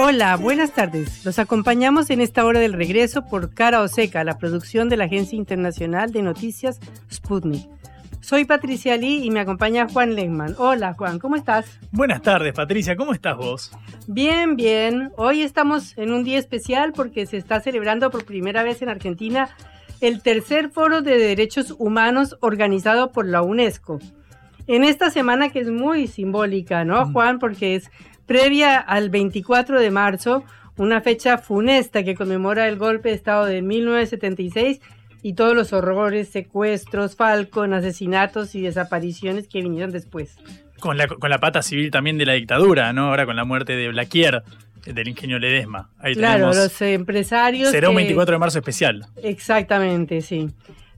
Hola, buenas tardes. Los acompañamos en esta hora del regreso por Cara o Seca, la producción de la Agencia Internacional de Noticias Sputnik. Soy Patricia Lee y me acompaña Juan Lehmann. Hola Juan, ¿cómo estás? Buenas tardes Patricia, ¿cómo estás vos? Bien, bien. Hoy estamos en un día especial porque se está celebrando por primera vez en Argentina el tercer foro de derechos humanos organizado por la UNESCO. En esta semana que es muy simbólica, ¿no, mm. Juan? Porque es previa al 24 de marzo, una fecha funesta que conmemora el golpe de Estado de 1976 y todos los horrores, secuestros, falcon, asesinatos y desapariciones que vinieron después. Con la, con la pata civil también de la dictadura, ¿no? Ahora con la muerte de Blaquier, del ingenio Ledesma. Ahí claro, los empresarios. Será un 24 de marzo especial. Exactamente, sí.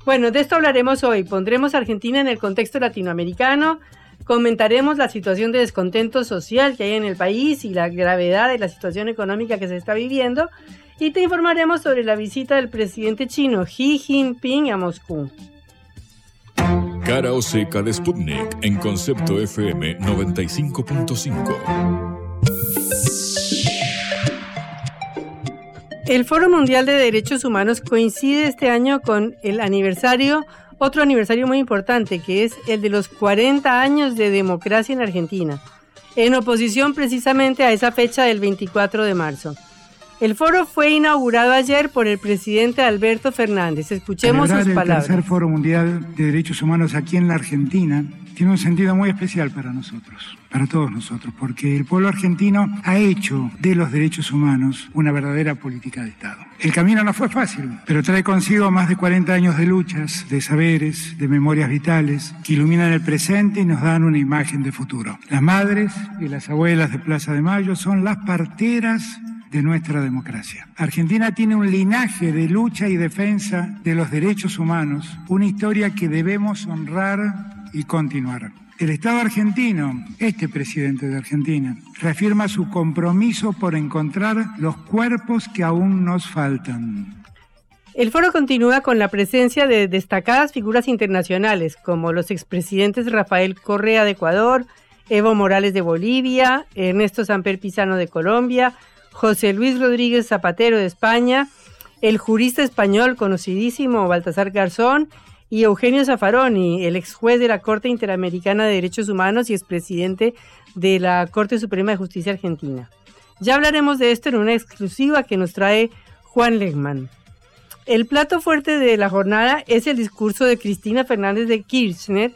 Bueno, de esto hablaremos hoy. Pondremos a Argentina en el contexto latinoamericano, Comentaremos la situación de descontento social que hay en el país y la gravedad de la situación económica que se está viviendo. Y te informaremos sobre la visita del presidente chino Xi Jinping a Moscú. Cara o seca de Sputnik en concepto FM 95.5. El Foro Mundial de Derechos Humanos coincide este año con el aniversario otro aniversario muy importante, que es el de los 40 años de democracia en Argentina, en oposición precisamente a esa fecha del 24 de marzo. El foro fue inaugurado ayer por el presidente Alberto Fernández. Escuchemos sus palabras. El tercer Foro Mundial de Derechos Humanos aquí en la Argentina tiene un sentido muy especial para nosotros, para todos nosotros, porque el pueblo argentino ha hecho de los derechos humanos una verdadera política de Estado. El camino no fue fácil, pero trae consigo más de 40 años de luchas, de saberes, de memorias vitales, que iluminan el presente y nos dan una imagen de futuro. Las madres y las abuelas de Plaza de Mayo son las parteras de nuestra democracia. Argentina tiene un linaje de lucha y defensa de los derechos humanos, una historia que debemos honrar y continuar. El Estado argentino, este presidente de Argentina, reafirma su compromiso por encontrar los cuerpos que aún nos faltan. El foro continúa con la presencia de destacadas figuras internacionales como los expresidentes Rafael Correa de Ecuador, Evo Morales de Bolivia, Ernesto Samper Pizano de Colombia, José Luis Rodríguez Zapatero de España, el jurista español conocidísimo Baltasar Garzón y Eugenio Zaffaroni, el ex juez de la Corte Interamericana de Derechos Humanos y expresidente de la Corte Suprema de Justicia Argentina. Ya hablaremos de esto en una exclusiva que nos trae Juan Legman. El plato fuerte de la jornada es el discurso de Cristina Fernández de Kirchner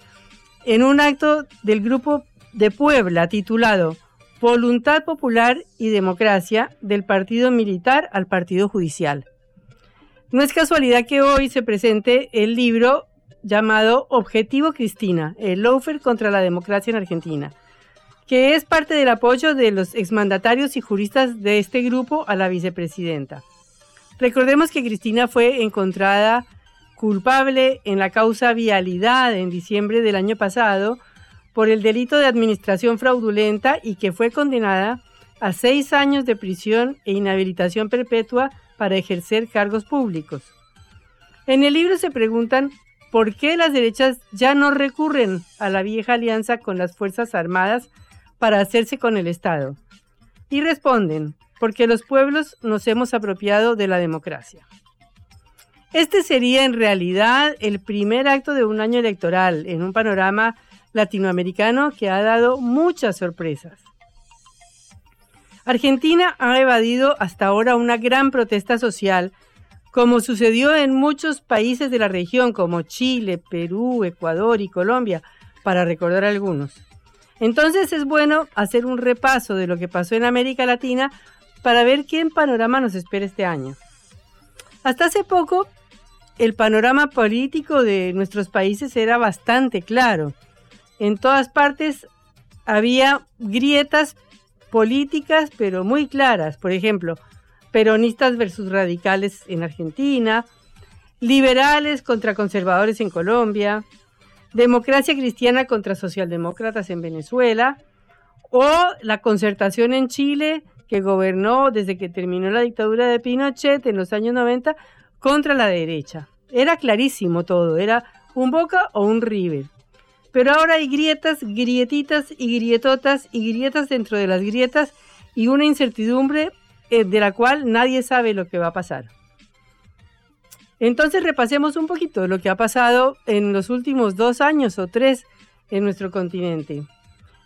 en un acto del Grupo de Puebla titulado Voluntad Popular y Democracia del Partido Militar al Partido Judicial. No es casualidad que hoy se presente el libro llamado Objetivo Cristina, el loafer contra la democracia en Argentina, que es parte del apoyo de los exmandatarios y juristas de este grupo a la vicepresidenta. Recordemos que Cristina fue encontrada culpable en la causa vialidad en diciembre del año pasado, por el delito de administración fraudulenta y que fue condenada a seis años de prisión e inhabilitación perpetua para ejercer cargos públicos. En el libro se preguntan por qué las derechas ya no recurren a la vieja alianza con las Fuerzas Armadas para hacerse con el Estado. Y responden, porque los pueblos nos hemos apropiado de la democracia. Este sería en realidad el primer acto de un año electoral en un panorama latinoamericano que ha dado muchas sorpresas. Argentina ha evadido hasta ahora una gran protesta social como sucedió en muchos países de la región como Chile, Perú, Ecuador y Colombia, para recordar algunos. Entonces es bueno hacer un repaso de lo que pasó en América Latina para ver qué panorama nos espera este año. Hasta hace poco, el panorama político de nuestros países era bastante claro. En todas partes había grietas políticas, pero muy claras. Por ejemplo, peronistas versus radicales en Argentina, liberales contra conservadores en Colombia, democracia cristiana contra socialdemócratas en Venezuela, o la concertación en Chile, que gobernó desde que terminó la dictadura de Pinochet en los años 90 contra la derecha. Era clarísimo todo, era un Boca o un River. Pero ahora hay grietas, grietitas y grietotas y grietas dentro de las grietas y una incertidumbre eh, de la cual nadie sabe lo que va a pasar. Entonces repasemos un poquito lo que ha pasado en los últimos dos años o tres en nuestro continente.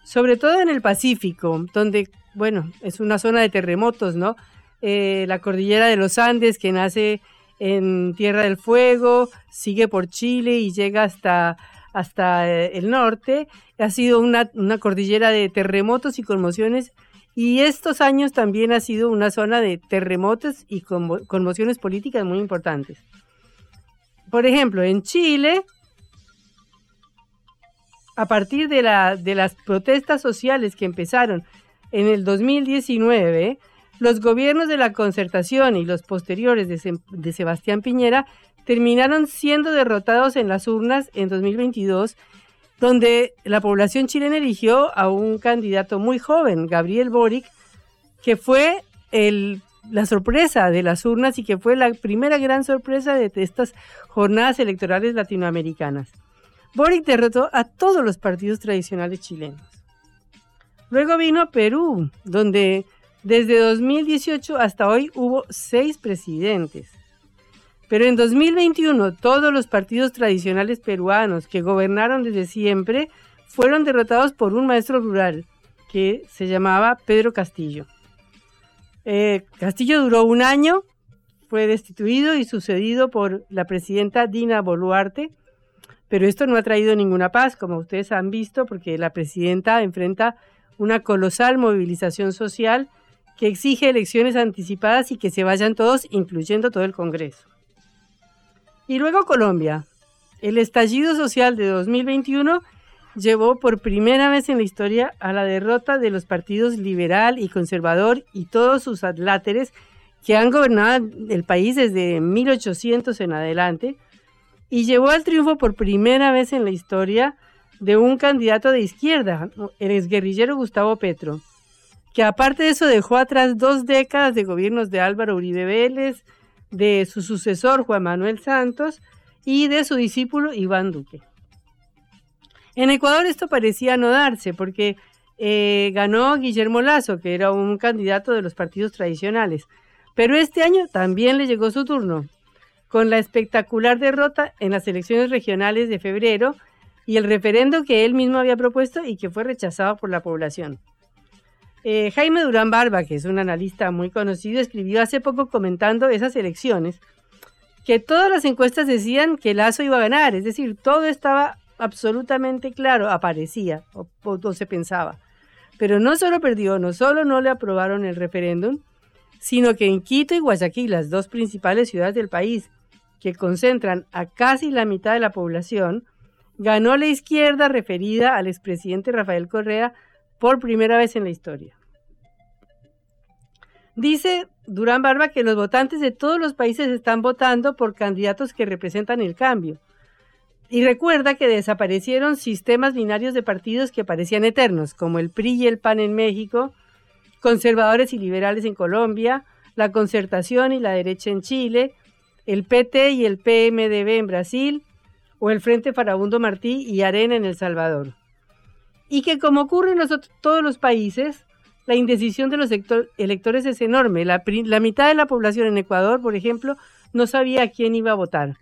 Sobre todo en el Pacífico, donde, bueno, es una zona de terremotos, ¿no? Eh, la cordillera de los Andes que nace en Tierra del Fuego, sigue por Chile y llega hasta, hasta eh, el norte. Ha sido una, cordillera de terremotos y conmociones y estos años también ha sido una zona de terremotos y conmociones políticas muy importantes. Por ejemplo, en Chile, a partir de las protestas sociales que empezaron en el 2019, los gobiernos de la concertación y los posteriores de, Sebastián Piñera terminaron siendo derrotados en las urnas en 2022, donde la población chilena eligió a un candidato muy joven, Gabriel Boric, que fue la sorpresa de las urnas y que fue la primera gran sorpresa de estas jornadas electorales latinoamericanas. Boric derrotó a todos los partidos tradicionales chilenos. Luego vino Perú, donde desde 2018 hasta hoy hubo seis presidentes. Pero en 2021 todos los partidos tradicionales peruanos que gobernaron desde siempre fueron derrotados por un maestro rural que se llamaba Pedro Castillo. Eh, Castillo duró un año, fue destituido y sucedido por la presidenta Dina Boluarte, pero esto no ha traído ninguna paz, como ustedes han visto, porque la presidenta enfrenta una colosal movilización social que exige elecciones anticipadas y que se vayan todos, incluyendo todo el Congreso. Y luego Colombia. El estallido social de 2021 llevó por primera vez en la historia a la derrota de los partidos liberal y conservador y todos sus adláteres que han gobernado el país desde 1800 en adelante y llevó al triunfo por primera vez en la historia de un candidato de izquierda, el exguerrillero Gustavo Petro que aparte de eso dejó atrás dos décadas de gobiernos de Álvaro Uribe Vélez, de su sucesor Juan Manuel Santos y de su discípulo Iván Duque. En Ecuador esto parecía no darse porque eh, ganó Guillermo Lazo, que era un candidato de los partidos tradicionales, pero este año también le llegó su turno, con la espectacular derrota en las elecciones regionales de febrero y el referendo que él mismo había propuesto y que fue rechazado por la población. Eh, Jaime Durán Barba, que es un analista muy conocido, escribió hace poco comentando esas elecciones que todas las encuestas decían que Lazo iba a ganar, es decir, todo estaba absolutamente claro, aparecía o, o se pensaba. Pero no solo perdió, no solo no le aprobaron el referéndum, sino que en Quito y Guayaquil, las dos principales ciudades del país, que concentran a casi la mitad de la población, ganó la izquierda referida al expresidente Rafael Correa por primera vez en la historia. Dice Durán Barba que los votantes de todos los países están votando por candidatos que representan el cambio. Y recuerda que desaparecieron sistemas binarios de partidos que parecían eternos, como el PRI y el PAN en México, conservadores y liberales en Colombia, la concertación y la derecha en Chile, el PT y el PMDB en Brasil, o el Frente Farabundo Martí y Arena en El Salvador y que como ocurre en todos los países, la indecisión de los electores es enorme. La, la, mitad de la población en Ecuador, por ejemplo, no sabía quién iba a votar.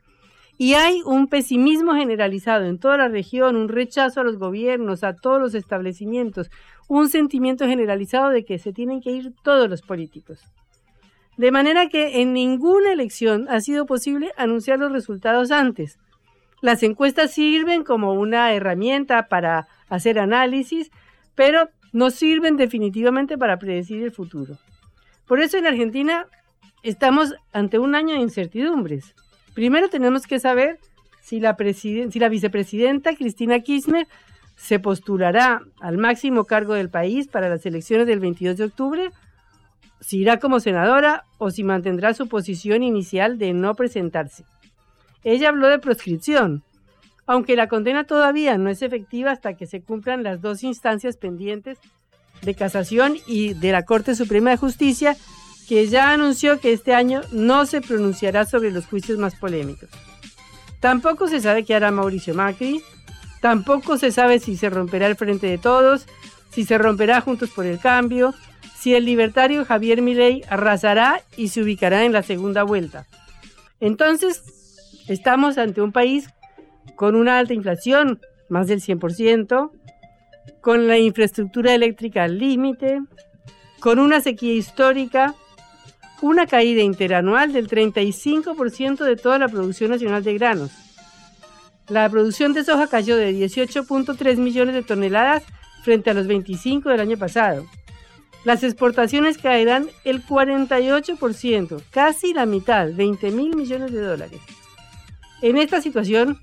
Y hay un pesimismo generalizado en toda la región, un rechazo a los gobiernos, a todos los establecimientos, un sentimiento generalizado de que se tienen que ir todos los políticos. De manera que en ninguna elección ha sido posible anunciar los resultados antes. Las encuestas sirven como una herramienta para hacer análisis, pero no sirven definitivamente para predecir el futuro. Por eso en Argentina estamos ante un año de incertidumbres. Primero tenemos que saber si la, si la vicepresidenta Cristina Kirchner se postulará al máximo cargo del país para las elecciones del 22 de octubre, si irá como senadora o si mantendrá su posición inicial de no presentarse. Ella habló de proscripción, aunque la condena todavía no es efectiva hasta que se cumplan las dos instancias pendientes de casación y de la Corte Suprema de Justicia, que ya anunció que este año no se pronunciará sobre los juicios más polémicos. Tampoco se sabe qué hará Mauricio Macri, tampoco se sabe si se romperá el frente de todos, si se romperá Juntos por el Cambio, si el libertario Javier Milei arrasará y se ubicará en la segunda vuelta. Entonces, estamos ante un país con una alta inflación, más del 100%, con la infraestructura eléctrica al límite, con una sequía histórica, una caída interanual del 35% de toda la producción nacional de granos. La producción de soja cayó de 18.3 millones de toneladas frente a los 25 del año pasado. Las exportaciones caerán el 48%, casi la mitad, 20 mil millones de dólares. En esta situación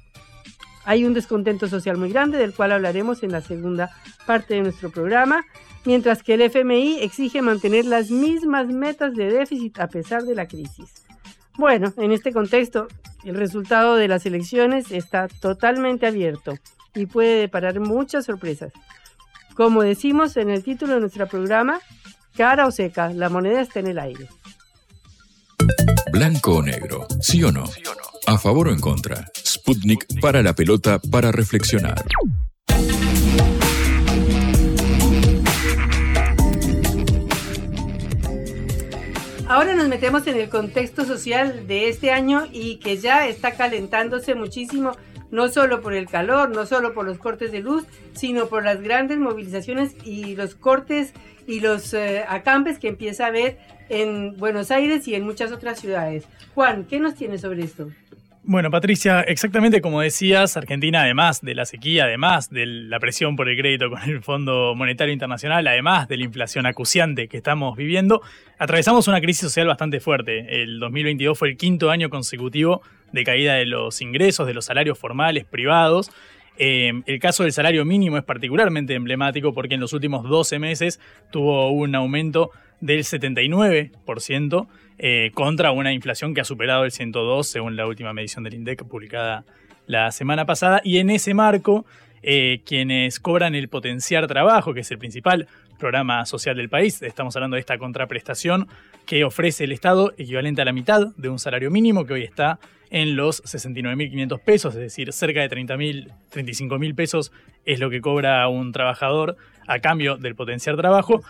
hay un descontento social muy grande del cual hablaremos en la segunda parte de nuestro programa, mientras que el FMI exige mantener las mismas metas de déficit a pesar de la crisis. Bueno, en este contexto, el resultado de las elecciones está totalmente abierto y puede deparar muchas sorpresas. Como decimos en el título de nuestro programa, cara o seca, la moneda está en el aire. Blanco o negro, ¿sí o no? ¿A favor o en contra? Sputnik para la pelota para reflexionar. Ahora nos metemos en el contexto social de este año y que ya está calentándose muchísimo no solo por el calor, no solo por los cortes de luz, sino por las grandes movilizaciones y los cortes y los eh, acampes que empieza a haber en Buenos Aires y en muchas otras ciudades. Juan, ¿qué nos tiene sobre esto? Bueno, Patricia, exactamente como decías, Argentina, además de la sequía, además de la presión por el crédito con el Fondo Monetario Internacional, además de la inflación acuciante que estamos viviendo, atravesamos una crisis social bastante fuerte. El 2022 fue el quinto año consecutivo de caída de los ingresos, de los salarios formales privados. Eh, el caso del salario mínimo es particularmente emblemático porque en los últimos 12 meses tuvo un aumento del 79%. Eh, contra una inflación que ha superado el 102 según la última medición del INDEC publicada la semana pasada. Y en ese marco, eh, quienes cobran el potenciar trabajo, que es el principal programa social del país, estamos hablando de esta contraprestación que ofrece el Estado equivalente a la mitad de un salario mínimo que hoy está en los 69.500 pesos, es decir, cerca de 30.000, 35.000 pesos es lo que cobra un trabajador a cambio del potenciar trabajo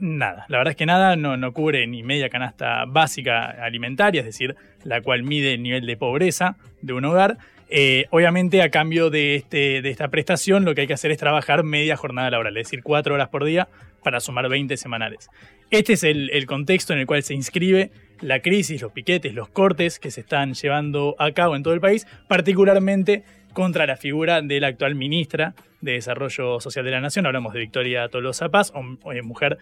nada. La verdad es que nada no, no, cubre ni media canasta básica alimentaria, es decir, la cual mide el nivel de pobreza de un hogar. Eh, obviamente, a cambio de, este, de esta prestación, lo que hay que hacer es trabajar media jornada laboral, es decir, cuatro horas por día para sumar 20 semanales. Este es el, contexto en el cual se inscribe la crisis, los piquetes, los cortes que se están llevando a cabo en todo el país, particularmente contra la figura de la actual ministra de Desarrollo Social de la Nación. Hablamos de Victoria Tolosa Paz, eh, mujer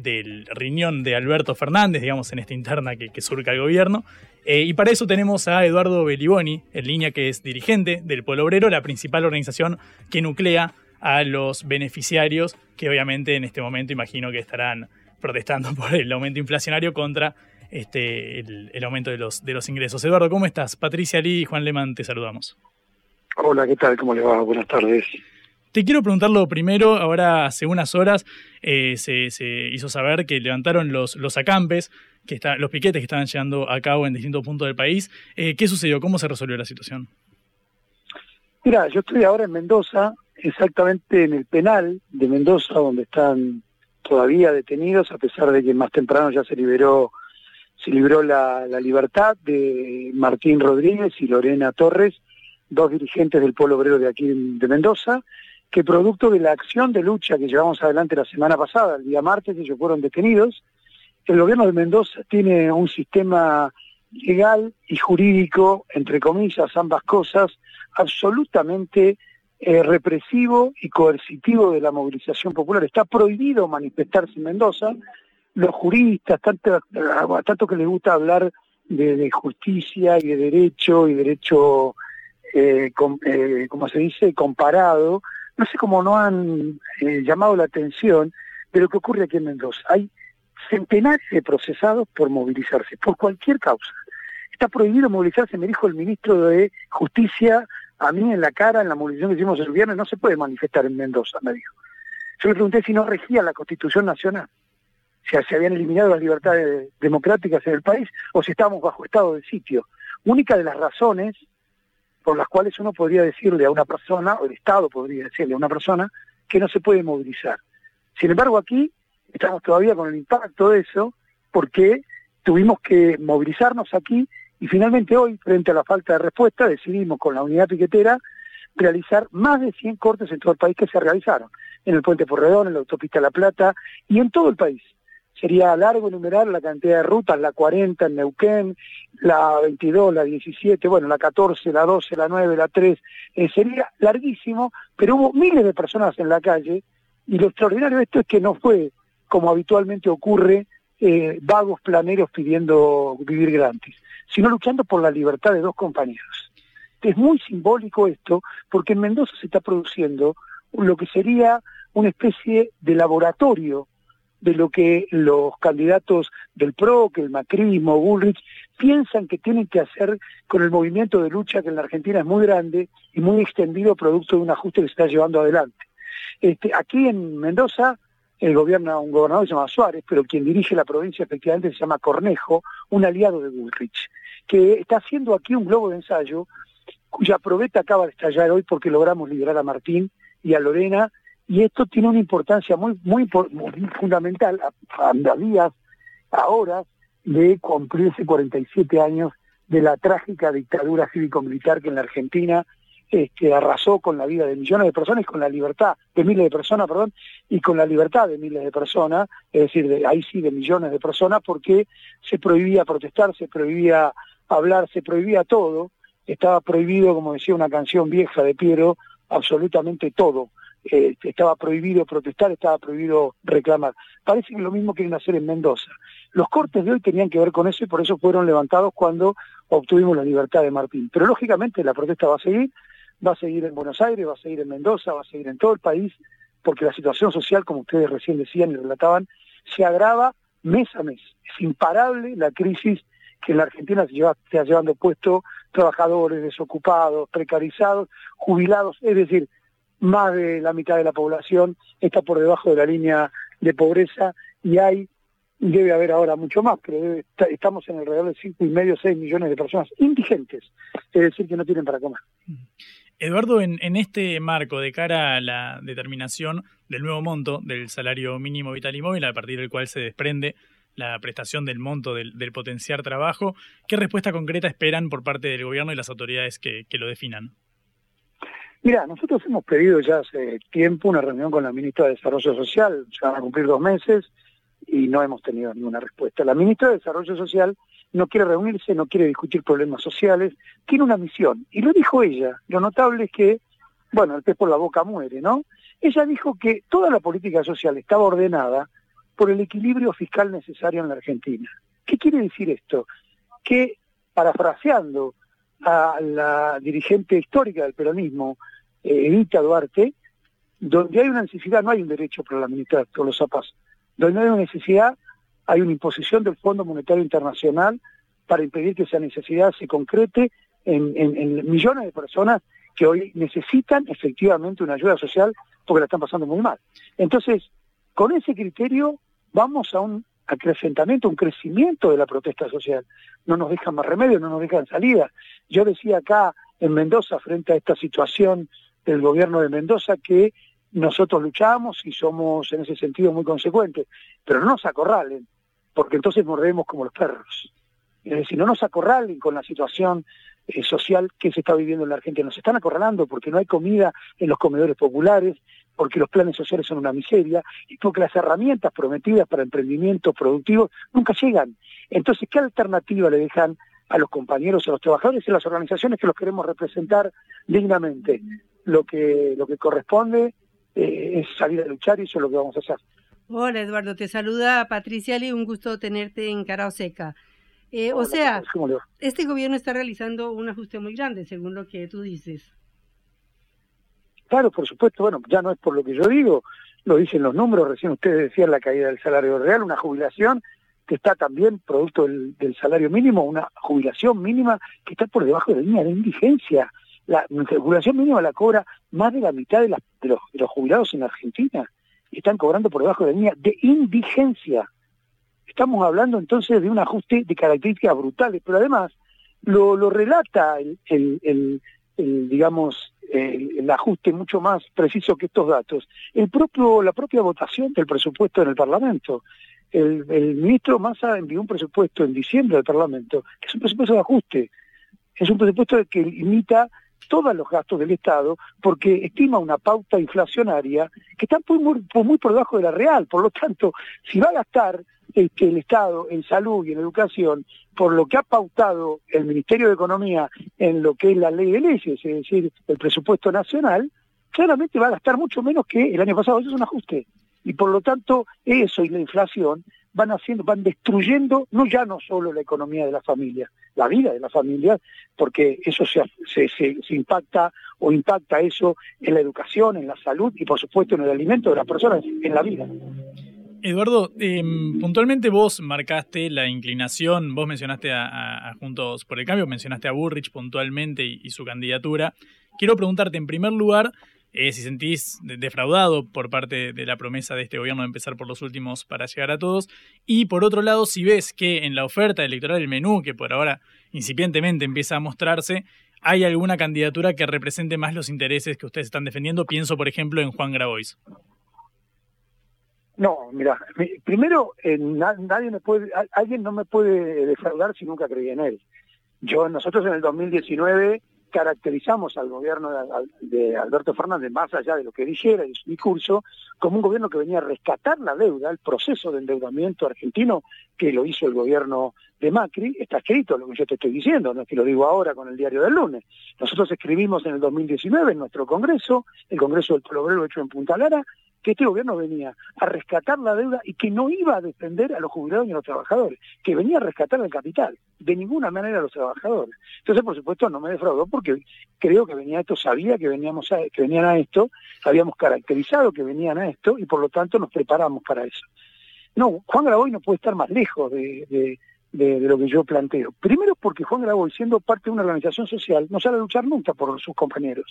del riñón de Alberto Fernández, digamos, en esta interna que, surca el gobierno. Eh, y para eso tenemos a Eduardo Beliboni, en línea que es dirigente del Pueblo Obrero, la principal organización que nuclea a los beneficiarios, que obviamente en este momento imagino que estarán protestando por el aumento inflacionario contra este, el, aumento de los, de los ingresos. Eduardo, ¿cómo estás? Patricia Lee y Juan Leman, te saludamos. Hola, ¿qué tal? ¿Cómo le va? Buenas tardes. Te quiero preguntar lo primero, ahora hace unas horas eh, se, hizo saber que levantaron los, los acampes, que está, los piquetes que estaban llegando a cabo en distintos puntos del país. Eh, ¿Qué sucedió? ¿Cómo se resolvió la situación? Mira, yo estoy ahora en Mendoza, exactamente en el penal de Mendoza, donde están todavía detenidos, a pesar de que más temprano ya se liberó se libró la, libertad de Martín Rodríguez y Lorena Torres, dos dirigentes del pueblo obrero de aquí de Mendoza, que producto de la acción de lucha que llevamos adelante la semana pasada, el día martes, ellos fueron detenidos. El gobierno de Mendoza tiene un sistema legal y jurídico, entre comillas, ambas cosas, absolutamente eh, represivo y coercitivo de la movilización popular. Está prohibido manifestarse en Mendoza. Los juristas, tanto, que les gusta hablar de, justicia y de derecho y derecho, eh, eh, como se dice, comparado, no sé cómo no han eh, llamado la atención de lo que ocurre aquí en Mendoza. Hay centenares de procesados por movilizarse, por cualquier causa. Está prohibido movilizarse, me dijo el ministro de Justicia a mí en la cara, en la movilización que hicimos el viernes, no se puede manifestar en Mendoza, me dijo. Yo le pregunté si no regía la Constitución Nacional, si se habían eliminado las libertades democráticas en el país o si estábamos bajo estado de sitio. Única de las razones por las cuales uno podría decirle a una persona, o el Estado podría decirle a una persona, que no se puede movilizar. Sin embargo, aquí estamos todavía con el impacto de eso, porque tuvimos que movilizarnos aquí y finalmente hoy, frente a la falta de respuesta, decidimos con la unidad piquetera realizar más de 100 cortes en todo el país que se realizaron, en el puente Porredón, en la autopista La Plata y en todo el país. Sería largo enumerar la cantidad de rutas, la 40 en Neuquén, la 22, la 17, bueno, la 14, la 12, la 9, la 3, eh, sería larguísimo, pero hubo miles de personas en la calle y lo extraordinario de esto es que no fue como habitualmente ocurre, eh, vagos planeros pidiendo vivir gratis, sino luchando por la libertad de dos compañeros. Es muy simbólico esto, porque en Mendoza se está produciendo lo que sería una especie de laboratorio de lo que los candidatos del PRO, que el macrismo, Bullrich, piensan que tienen que hacer con el movimiento de lucha que en la Argentina es muy grande y muy extendido producto de un ajuste que se está llevando adelante. Este, aquí en Mendoza el gobierno, un gobernador se llama Suárez, pero quien dirige la provincia efectivamente se llama Cornejo, un aliado de Bullrich, que está haciendo aquí un globo de ensayo cuya probeta acaba de estallar hoy porque logramos liberar a Martín y a Lorena y esto tiene una importancia muy, muy, fundamental a, días, a horas de cumplirse 47 años de la trágica dictadura cívico-militar que en la Argentina este, arrasó con la vida de millones de personas y con la libertad de miles de personas, perdón, y con la libertad de miles de personas, es decir, de, ahí sí de millones de personas, porque se prohibía protestar, se prohibía hablar, se prohibía todo, estaba prohibido, como decía una canción vieja de Piero, absolutamente todo. Eh, estaba prohibido protestar, estaba prohibido reclamar. Parece que lo mismo quieren hacer en Mendoza. Los cortes de hoy tenían que ver con eso y por eso fueron levantados cuando obtuvimos la libertad de Martín. Pero lógicamente la protesta va a seguir, va a seguir en Buenos Aires, va a seguir en Mendoza, va a seguir en todo el país, porque la situación social, como ustedes recién decían y relataban, se agrava mes a mes. Es imparable la crisis que en la Argentina se, lleva, está llevando puesto trabajadores, desocupados, precarizados, jubilados, es decir, más de la mitad de la población está por debajo de la línea de pobreza y hay, debe haber ahora mucho más, pero estamos en alrededor de cinco y medio, seis millones de personas indigentes, es decir, que no tienen para comer. Eduardo, en, este marco, de cara a la determinación del nuevo monto del salario mínimo vital y móvil, a partir del cual se desprende la prestación del monto del, potenciar trabajo, ¿qué respuesta concreta esperan por parte del gobierno y las autoridades que, lo definan? Mira, nosotros hemos pedido ya hace tiempo una reunión con la ministra de Desarrollo Social, se van a cumplir dos meses y no hemos tenido ninguna respuesta. La ministra de Desarrollo Social no quiere reunirse, no quiere discutir problemas sociales, tiene una misión. Y lo dijo ella. Lo notable es que, bueno, el pez por la boca muere, ¿no? Ella dijo que toda la política social estaba ordenada por el equilibrio fiscal necesario en la Argentina. ¿Qué quiere decir esto? Que, parafraseando a la dirigente histórica del peronismo, eh, Duarte, donde hay una necesidad no hay un derecho para la militar, con los zapatos. Donde hay una necesidad hay una imposición del Fondo Monetario Internacional para impedir que esa necesidad se concrete en, millones de personas que hoy necesitan efectivamente una ayuda social porque la están pasando muy mal. Entonces, con ese criterio vamos a un acrecentamiento, un crecimiento de la protesta social. No nos dejan más remedio, no nos dejan salida. Yo decía acá en Mendoza, frente a esta situación del gobierno de Mendoza, que nosotros luchamos y somos en ese sentido muy consecuentes, pero no nos acorralen, porque entonces mordemos como los perros. Es decir, no nos acorralen con la situación eh, social que se está viviendo en la Argentina. Nos están acorralando porque no hay comida en los comedores populares, porque los planes sociales son una miseria y porque las herramientas prometidas para emprendimientos productivos nunca llegan. Entonces, ¿qué alternativa le dejan a los compañeros, a los trabajadores y a las organizaciones que los queremos representar dignamente? Lo que, lo que corresponde eh, es salir a luchar y eso es lo que vamos a hacer. Hola Eduardo, te saluda Patricia Lee, un gusto tenerte en Cara Seca. Eh, o sea, este gobierno está realizando un ajuste muy grande, según lo que tú dices. Claro, por supuesto, bueno, ya no es por lo que yo digo, lo dicen los números, recién ustedes decían la caída del salario real, una jubilación que está también producto del, salario mínimo, una jubilación mínima que está por debajo de la línea de indigencia. La, jubilación mínima la cobra más de la mitad de, de, los, de los jubilados en Argentina y están cobrando por debajo de la línea de indigencia. Estamos hablando entonces de un ajuste de características brutales, pero además lo, lo relata el, el, el, digamos, el, ajuste mucho más preciso que estos datos. El propio, la propia votación del presupuesto en el Parlamento. El, el ministro Massa envió un presupuesto en diciembre al Parlamento, que es un presupuesto de ajuste. Es un presupuesto que limita todos los gastos del Estado porque estima una pauta inflacionaria que está muy, muy por debajo de la real. Por lo tanto, si va a gastar este, el Estado en salud y en educación, por lo que ha pautado el Ministerio de Economía en lo que es la ley de leyes, es decir, el presupuesto nacional, claramente va a gastar mucho menos que el año pasado. Eso es un ajuste. Y por lo tanto, eso y la inflación van haciendo, van destruyendo no ya no solo la economía de la familia, la vida de la familia, porque eso se, se, impacta o impacta eso en la educación, en la salud y por supuesto en el alimento de las personas, en la vida. Eduardo, em, puntualmente vos marcaste la inclinación, vos mencionaste a, Juntos por el Cambio, mencionaste a Burrich puntualmente y, su candidatura. Quiero preguntarte en primer lugar eh, si sentís defraudado por parte de la promesa de este gobierno de empezar por los últimos para llegar a todos. Y por otro lado, si ves que en la oferta electoral del menú, que por ahora incipientemente empieza a mostrarse, hay alguna candidatura que represente más los intereses que ustedes están defendiendo. Pienso, por ejemplo, en Juan Grabois. No, mira, primero, eh, nadie alguien no me puede defraudar si nunca creí en él. Yo, nosotros en el 2019 caracterizamos al gobierno de, Alberto Fernández, más allá de lo que dijera y su discurso, como un gobierno que venía a rescatar la deuda, el proceso de endeudamiento argentino que lo hizo el gobierno de Macri, está escrito lo que yo te estoy diciendo, no es que lo digo ahora con el diario del lunes. Nosotros escribimos en el 2019 en nuestro Congreso, el Congreso del Pueblo hecho en Punta Lara, que este gobierno venía a rescatar la deuda y que no iba a defender a los jubilados y a los trabajadores, que venía a rescatar el capital, de ninguna manera a los trabajadores. Entonces, por supuesto, no me defraudó porque creo que venía esto, sabía que veníamos a, que venían a esto, habíamos caracterizado que venían a esto y por lo tanto nos preparamos para eso. No, Juan Graboy no puede estar más lejos de, de, lo que yo planteo. Primero porque Juan Graboy, siendo parte de una organización social, no sale a luchar nunca por sus compañeros.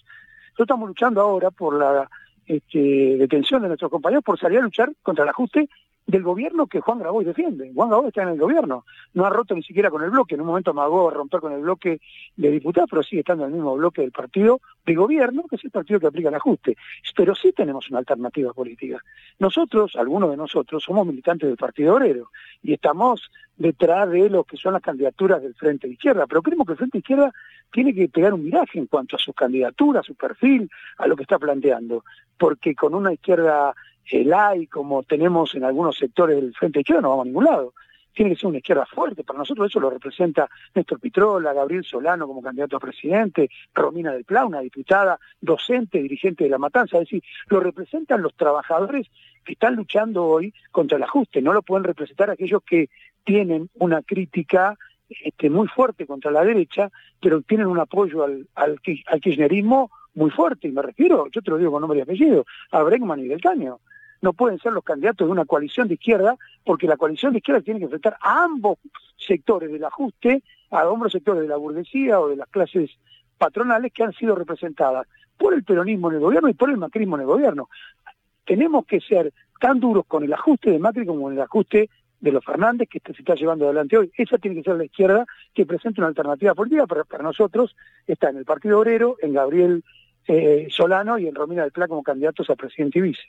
Nosotros estamos luchando ahora por la este, detención de nuestros compañeros por salir a luchar contra el ajuste del gobierno que Juan Grabois defiende. Juan Grabois está en el gobierno, no ha roto ni siquiera con el bloque, en un momento amagó a romper con el bloque de diputados, pero sigue estando en el mismo bloque del partido de gobierno, que es el partido que aplica el ajuste. Pero sí tenemos una alternativa política. Nosotros, algunos de nosotros, somos militantes del Partido Obrero y estamos detrás de lo que son las candidaturas del Frente Izquierda, pero creemos que el Frente Izquierda tiene que pegar un viraje en cuanto a sus candidaturas, a su perfil, a lo que está planteando, porque con una izquierda el hay, como tenemos en algunos sectores del Frente Izquierda, no vamos a ningún lado. Tiene que ser una izquierda fuerte. Para nosotros eso lo representa Néstor Pitrola, Gabriel Solano como candidato a presidente, Romina del Pla, una diputada, docente, dirigente de la matanza. Es decir, lo representan los trabajadores que están luchando hoy contra el ajuste. No lo pueden representar aquellos que tienen una crítica este, muy fuerte contra la derecha, pero tienen un apoyo al kirchnerismo muy fuerte. Y me refiero, yo te lo digo con nombre y apellido, a Bregman y del Caño no pueden ser los candidatos de una coalición de izquierda, porque la coalición de izquierda tiene que enfrentar a ambos sectores del ajuste, a ambos sectores de la burguesía o de las clases patronales que han sido representadas por el peronismo en el gobierno y por el macrismo en el gobierno. Tenemos que ser tan duros con el ajuste de Macri como con el ajuste de los Fernández que se está llevando adelante hoy. Esa tiene que ser la izquierda que presente una alternativa política, pero para nosotros está en el Partido Obrero, en Gabriel eh, Solano y en Romina del Pla como candidatos a presidente y vice.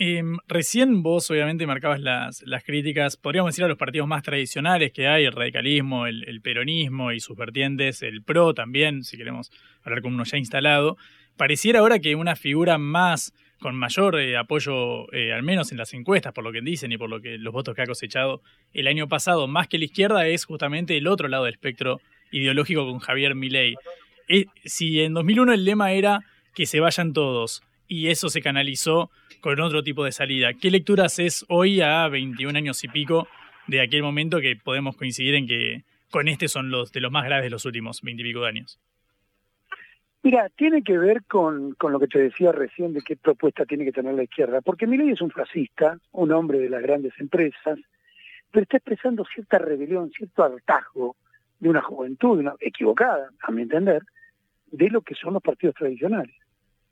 Em, recién vos obviamente marcabas las, las, críticas, podríamos decir a los partidos más tradicionales que hay, el radicalismo, el, peronismo y sus vertientes, el PRO también, si queremos hablar con uno ya instalado. Pareciera ahora que una figura más con mayor eh, apoyo, eh, al menos en las encuestas, por lo que dicen y por lo que los votos que ha cosechado el año pasado, más que la izquierda, es justamente el otro lado del espectro ideológico con Javier Milei. Eh, si en 2001 el lema era que se vayan todos y eso se canalizó con otro tipo de salida, ¿qué lecturas es hoy a 21 años y pico de aquel momento que podemos coincidir en que con este son los de los más graves de los últimos 20 y pico de años? Mira, tiene que ver con, lo que te decía recién de qué propuesta tiene que tener la izquierda, porque Milei es un fascista, un hombre de las grandes empresas, pero está expresando cierta rebelión, cierto hartazgo de una juventud equivocada, a mi entender, de lo que son los partidos tradicionales.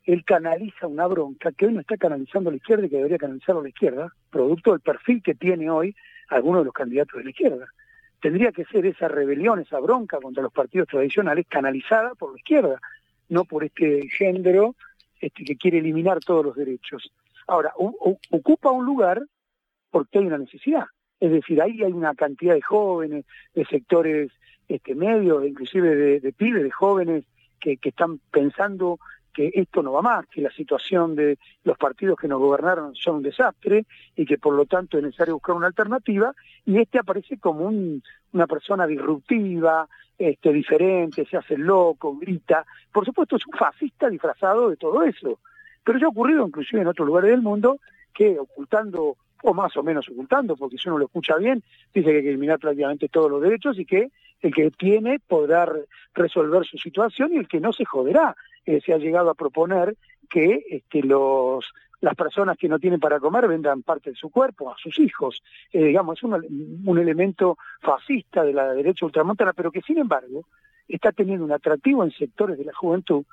Él canaliza una bronca que hoy no está canalizando la izquierda y que debería canalizarlo la izquierda, producto del perfil que tiene hoy algunos de los candidatos de la izquierda. Tendría que ser esa rebelión, esa bronca contra los partidos tradicionales canalizada por la izquierda, no por este género este, que quiere eliminar todos los derechos. Ahora, ocupa un lugar porque hay una necesidad. Es decir, ahí hay una cantidad de jóvenes, de sectores este, medios, inclusive de, de pibes, de jóvenes que, que están pensando que esto no va más, que la situación de los partidos que nos gobernaron son un desastre y que por lo tanto es necesario buscar una alternativa, y este aparece como un, una persona disruptiva, este, diferente, se hace loco, grita. Por supuesto es un fascista disfrazado de todo eso, pero ya ha ocurrido inclusive en otros lugares del mundo que ocultando o más o menos ocultando, porque si uno lo escucha bien, dice que hay que eliminar prácticamente todos los derechos y que el que tiene podrá resolver su situación y el que no se joderá. Eh, se ha llegado a proponer que este, los, las personas que no tienen para comer vendan parte de su cuerpo a sus hijos. Eh, digamos, es un, un, elemento fascista de la derecha ultramontana, pero que sin embargo está teniendo un atractivo en sectores de la juventud,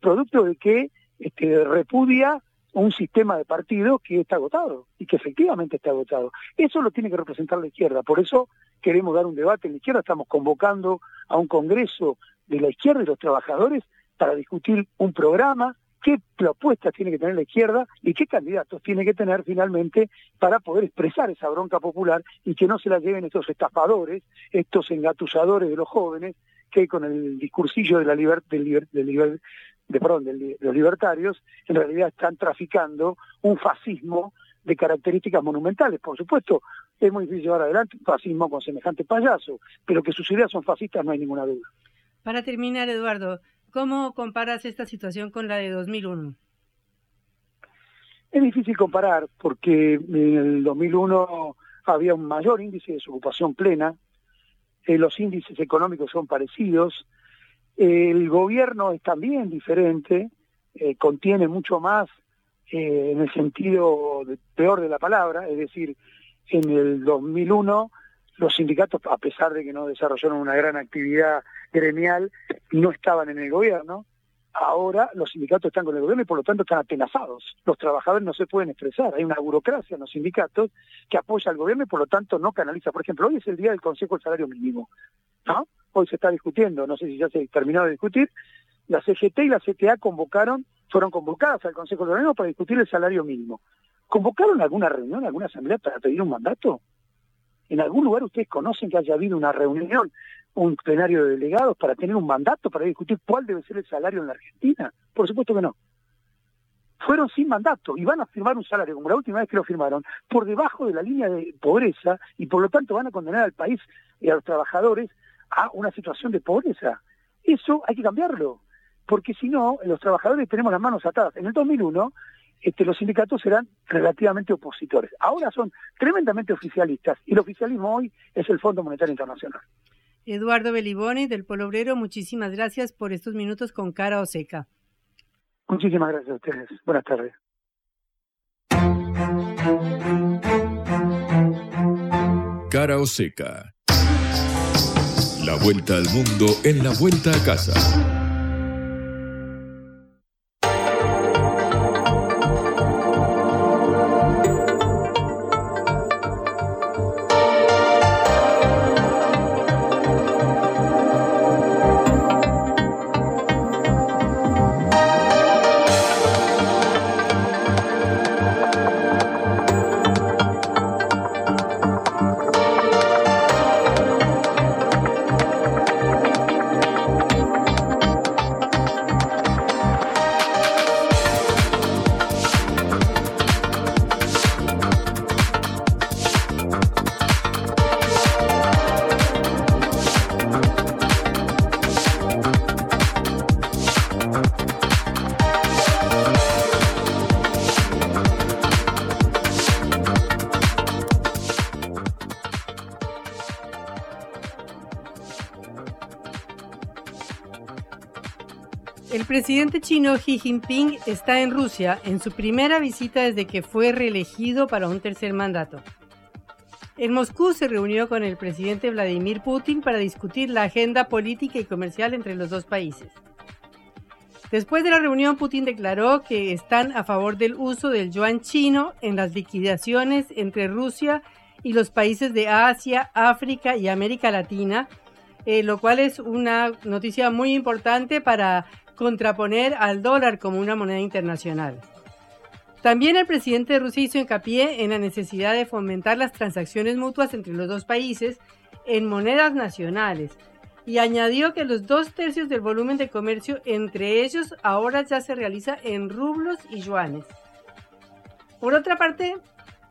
producto de que este, repudia un sistema de partido que está agotado y que efectivamente está agotado. Eso lo tiene que representar la izquierda. Por eso queremos dar un debate en la izquierda. Estamos convocando a un congreso de la izquierda y los trabajadores para discutir un programa, qué propuestas tiene que tener la izquierda y qué candidatos tiene que tener finalmente para poder expresar esa bronca popular y que no se la lleven estos estafadores, estos engatusadores de los jóvenes que con el discursillo de la libertad del, de, perdón, de los libertarios, en realidad están traficando un fascismo de características monumentales. Por supuesto, es muy difícil llevar adelante un fascismo con semejante payaso, pero que sus ideas son fascistas no hay ninguna duda. Para terminar, Eduardo, ¿cómo comparas esta situación con la de 2001? Es difícil comparar porque en el 2001 había un mayor índice de desocupación plena, eh, los índices económicos son parecidos, el gobierno es también diferente, eh, contiene mucho más eh, en el sentido peor de la palabra, es decir, en el 2001 los sindicatos, a pesar de que no desarrollaron una gran actividad gremial, no estaban en el gobierno. Ahora los sindicatos están con el gobierno y por lo tanto están atenazados. Los trabajadores no se pueden expresar. Hay una burocracia en los sindicatos que apoya al gobierno y por lo tanto no canaliza. Por ejemplo, hoy es el día del Consejo del Salario Mínimo. ¿no? Hoy se está discutiendo, no sé si ya se terminó de discutir. La CGT y la CTA convocaron, fueron convocadas al Consejo del Salario para discutir el salario mínimo. ¿Convocaron alguna reunión, alguna asamblea para pedir un mandato? ¿En algún lugar ustedes conocen que haya habido una reunión, un plenario de delegados para tener un mandato, para discutir cuál debe ser el salario en la Argentina? Por supuesto que no. Fueron sin mandato y van a firmar un salario, como la última vez que lo firmaron, por debajo de la línea de pobreza y por lo tanto van a condenar al país y a los trabajadores a una situación de pobreza. Eso hay que cambiarlo, porque si no, los trabajadores tenemos las manos atadas. En el 2001 este, los sindicatos eran relativamente opositores. Ahora son tremendamente oficialistas y el oficialismo hoy es el Fondo Monetario Internacional. Eduardo Beliboni del Polo Obrero, muchísimas gracias por estos minutos con cara o seca. Muchísimas gracias a ustedes. Buenas tardes. Cara o seca. La vuelta al mundo en la vuelta a casa. Presidente chino Xi Jinping está en Rusia en su primera visita desde que fue reelegido para un tercer mandato. En Moscú se reunió con el presidente Vladimir Putin para discutir la agenda política y comercial entre los dos países. Después de la reunión, Putin declaró que están a favor del uso del yuan chino en las liquidaciones entre Rusia y los países de Asia, África y América Latina, eh, lo cual es una noticia muy importante para contraponer al dólar como una moneda internacional. También el presidente de Rusia hizo hincapié en la necesidad de fomentar las transacciones mutuas entre los dos países en monedas nacionales y añadió que los dos tercios del volumen de comercio entre ellos ahora ya se realiza en rublos y yuanes. Por otra parte,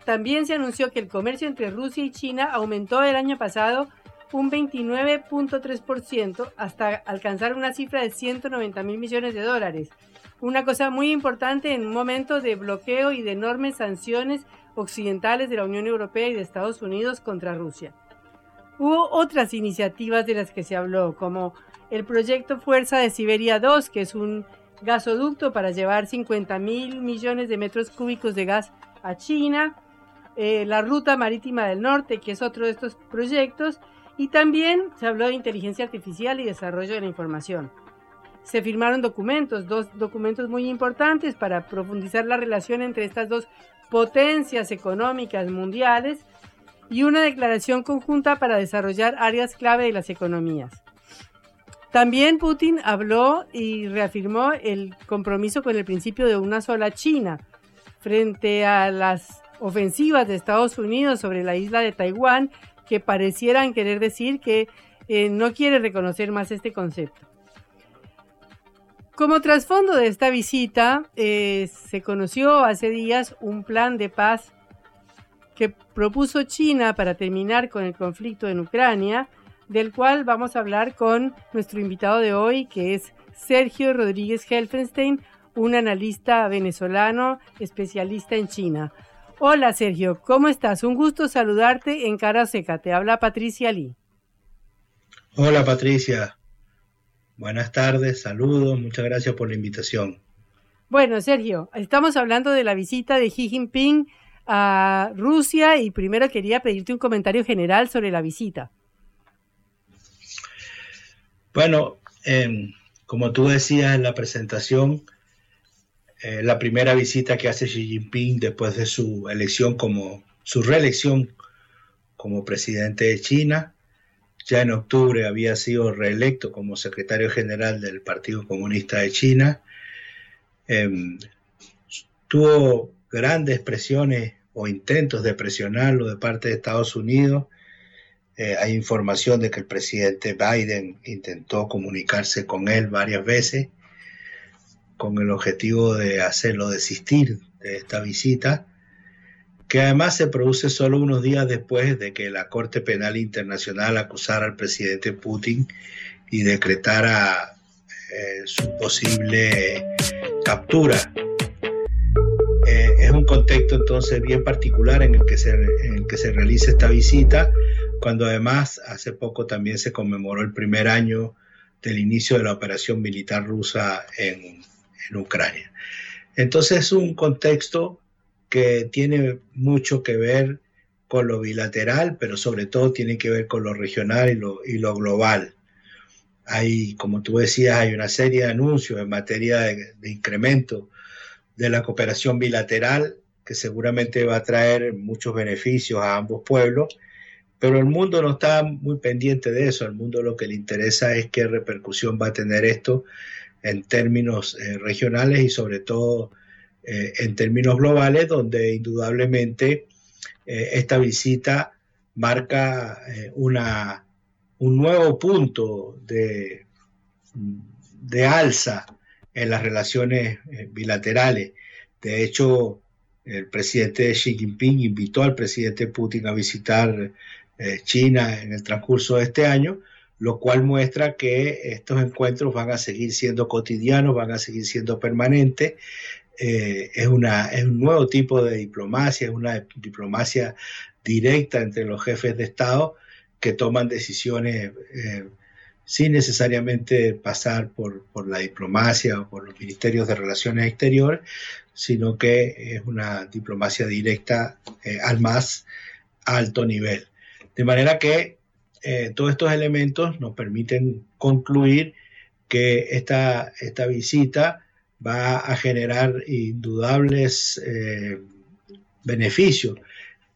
también se anunció que el comercio entre Rusia y China aumentó el año pasado un 29.3% hasta alcanzar una cifra de 190 mil millones de dólares, una cosa muy importante en un momento de bloqueo y de enormes sanciones occidentales de la Unión Europea y de Estados Unidos contra Rusia. Hubo otras iniciativas de las que se habló, como el proyecto Fuerza de Siberia 2, que es un gasoducto para llevar 50 mil millones de metros cúbicos de gas a China, eh, la Ruta Marítima del Norte, que es otro de estos proyectos, y también se habló de inteligencia artificial y desarrollo de la información se firmaron documentos, dos documentos muy importantes para profundizar la relación entre estas dos potencias económicas mundiales y una declaración conjunta para desarrollar áreas clave de las economías. También Putin habló y reafirmó el compromiso con el principio de una sola China frente a las ofensivas de Estados Unidos sobre la isla de Taiwán que parecieran querer decir que eh, no quiere reconocer más este concepto. Como trasfondo de esta visita, eh, se conoció hace días un plan de paz que propuso China para terminar con el conflicto en Ucrania, del cual vamos a hablar con nuestro invitado de hoy, que es Sergio Rodríguez Helfenstein, un analista venezolano especialista en China. Hola Sergio, ¿cómo estás? Un gusto saludarte en Cara Seca. Te habla Patricia Lee. Hola Patricia, Buenas tardes, saludos, muchas gracias por la invitación. Bueno, Sergio, estamos hablando de la visita de Xi Jinping a Rusia y primero quería pedirte un comentario general sobre la visita. Bueno, em, como tú decías en la presentación, eh, la primera visita que hace Xi Jinping después de su elección como su reelección como presidente de China ya en octubre había sido reelecto como secretario general del Partido Comunista de China. Em, tuvo grandes presiones o intentos de presionarlo de parte de Estados Unidos. Eh, hay información de que el presidente Biden intentó comunicarse con él varias veces con el objetivo de hacerlo desistir de esta visita que además se produce solo unos días después de que la Corte Penal Internacional acusara al presidente Putin y decretara eh, su posible captura. Eh, es un contexto entonces bien particular en el, que se, en el que se realiza esta visita, cuando además hace poco también se conmemoró el primer año del inicio de la operación militar rusa en, en Ucrania. Entonces es un contexto que tiene mucho que ver con lo bilateral, pero sobre todo tiene que ver con lo regional y lo, global. Hay, como tú decías, hay una serie de anuncios en materia de, incremento de la cooperación bilateral que seguramente va a traer muchos beneficios a ambos pueblos, pero el mundo no está muy pendiente de eso. Al mundo lo que le interesa es qué repercusión va a tener esto en términos eh, regionales y sobre todo eh, en términos globales, donde indudablemente eh, esta visita marca una, un nuevo punto de, de alza en las relaciones bilaterales. De hecho, el presidente Xi Jinping invitó al presidente Putin a visitar China en el transcurso de este año, lo cual muestra que estos encuentros van a seguir siendo cotidianos, van a seguir siendo permanentes eh, es, una, es un nuevo tipo de diplomacia, es una diplomacia directa entre los jefes de Estado que toman decisiones eh, sin necesariamente pasar por, la diplomacia o por los ministerios de Relaciones Exteriores, sino que es una diplomacia directa eh, al más alto nivel. De manera que eh, todos estos elementos nos permiten concluir que esta, esta visita va a generar indudables eh, beneficios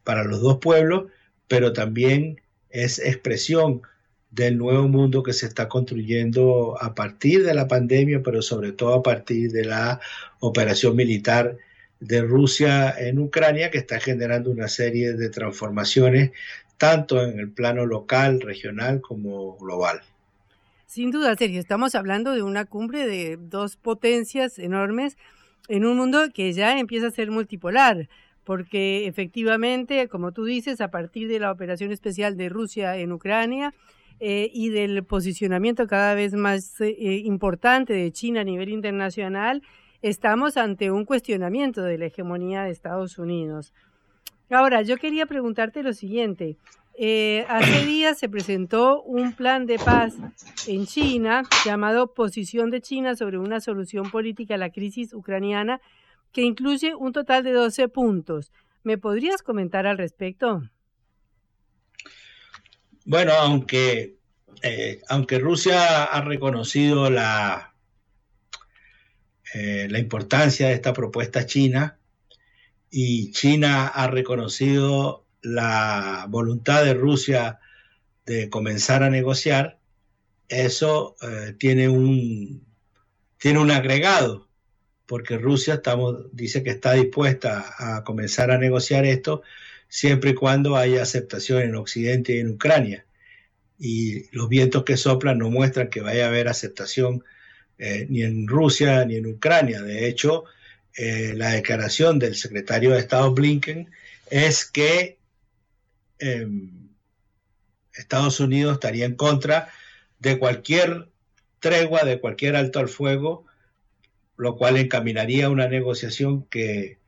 para los dos pueblos, pero también es expresión del nuevo mundo que se está construyendo a partir de la pandemia, pero sobre todo a partir de la operación militar de Rusia en Ucrania, que está generando una serie de transformaciones tanto en el plano local, regional como global. Sin duda, Sergio, estamos hablando de una cumbre de dos potencias enormes en un mundo que ya empieza a ser multipolar, porque efectivamente, como tú dices, a partir de la operación especial de Rusia en Ucrania, eh, y del posicionamiento cada vez más eh, importante de China a nivel internacional, estamos ante un cuestionamiento de la hegemonía de Estados Unidos. Ahora, yo quería preguntarte lo siguiente. Eh, hace días se presentó un plan de paz en China llamado Posición de China sobre una solución política a la crisis ucraniana que incluye un total de 12 puntos. ¿Me podrías comentar al respecto? Bueno, aunque, eh, aunque Rusia ha reconocido la, eh, la importancia de esta propuesta china y China ha reconocido la voluntad de Rusia de comenzar a negociar, eso eh, tiene, un, tiene un agregado, porque Rusia dice que está dispuesta a comenzar a negociar esto siempre y cuando haya aceptación en Occidente y en Ucrania. Y los vientos que soplan no muestran que vaya a haber aceptación eh, ni en Rusia ni en Ucrania. De hecho, eh, la declaración del secretario de Estado Blinken es que em, Estados Unidos estaría en contra de cualquier tregua, de cualquier alto al fuego, lo cual encaminaría una negociación que,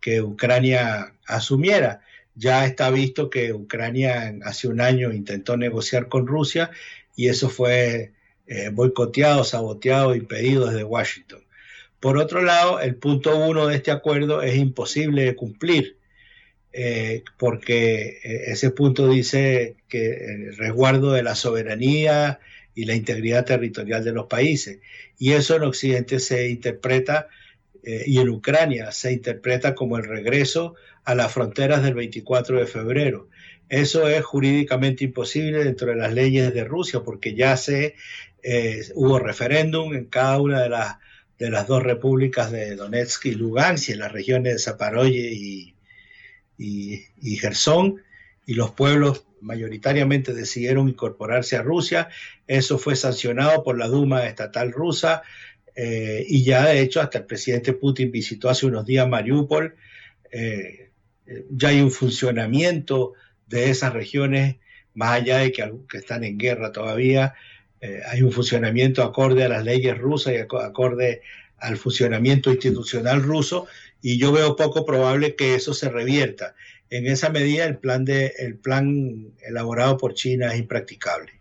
que Ucrania asumiera. Ya está visto que Ucrania hace un año intentó negociar con Rusia y eso fue eh, boicoteado, saboteado, impedido desde Washington. Por otro lado, el punto uno de este acuerdo es imposible de cumplir, eh, porque eh, ese punto dice que el resguardo de la soberanía y la integridad territorial de los países. Y eso en Occidente se interpreta, eh, y en Ucrania se interpreta como el regreso a las fronteras del 24 de febrero. Eso es jurídicamente imposible dentro de las leyes de Rusia, porque ya se hubo referéndum en cada una de las de las dos repúblicas de Donetsk y Lugansk y en las regiones de Zaparoye y, y, y Gerson, y los pueblos mayoritariamente decidieron incorporarse a Rusia. Eso fue sancionado por la Duma estatal rusa eh, y ya de hecho hasta el presidente Putin visitó hace unos días Mariupol. Eh, ya hay un funcionamiento de esas regiones, más allá de que están en guerra todavía, eh, hay un funcionamiento acorde a las leyes rusas y acorde al funcionamiento institucional ruso y yo veo poco probable que eso se revierta. En esa medida el plan, de, el plan elaborado por China es impracticable.